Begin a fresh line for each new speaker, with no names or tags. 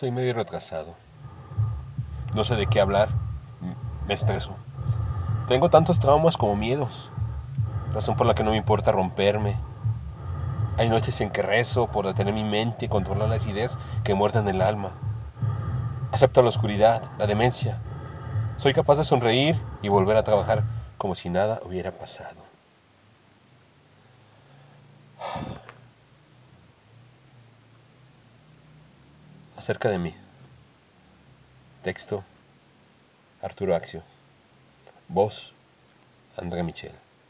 Soy medio retrasado. No sé de qué hablar. Me estreso. Tengo tantos traumas como miedos. Razón por la que no me importa romperme. Hay noches en que rezo por detener mi mente y controlar las ideas que muerden el alma. Acepto la oscuridad, la demencia. Soy capaz de sonreír y volver a trabajar como si nada hubiera pasado. Acerca de mí. Texto. Arturo Axio. Voz. André Michel.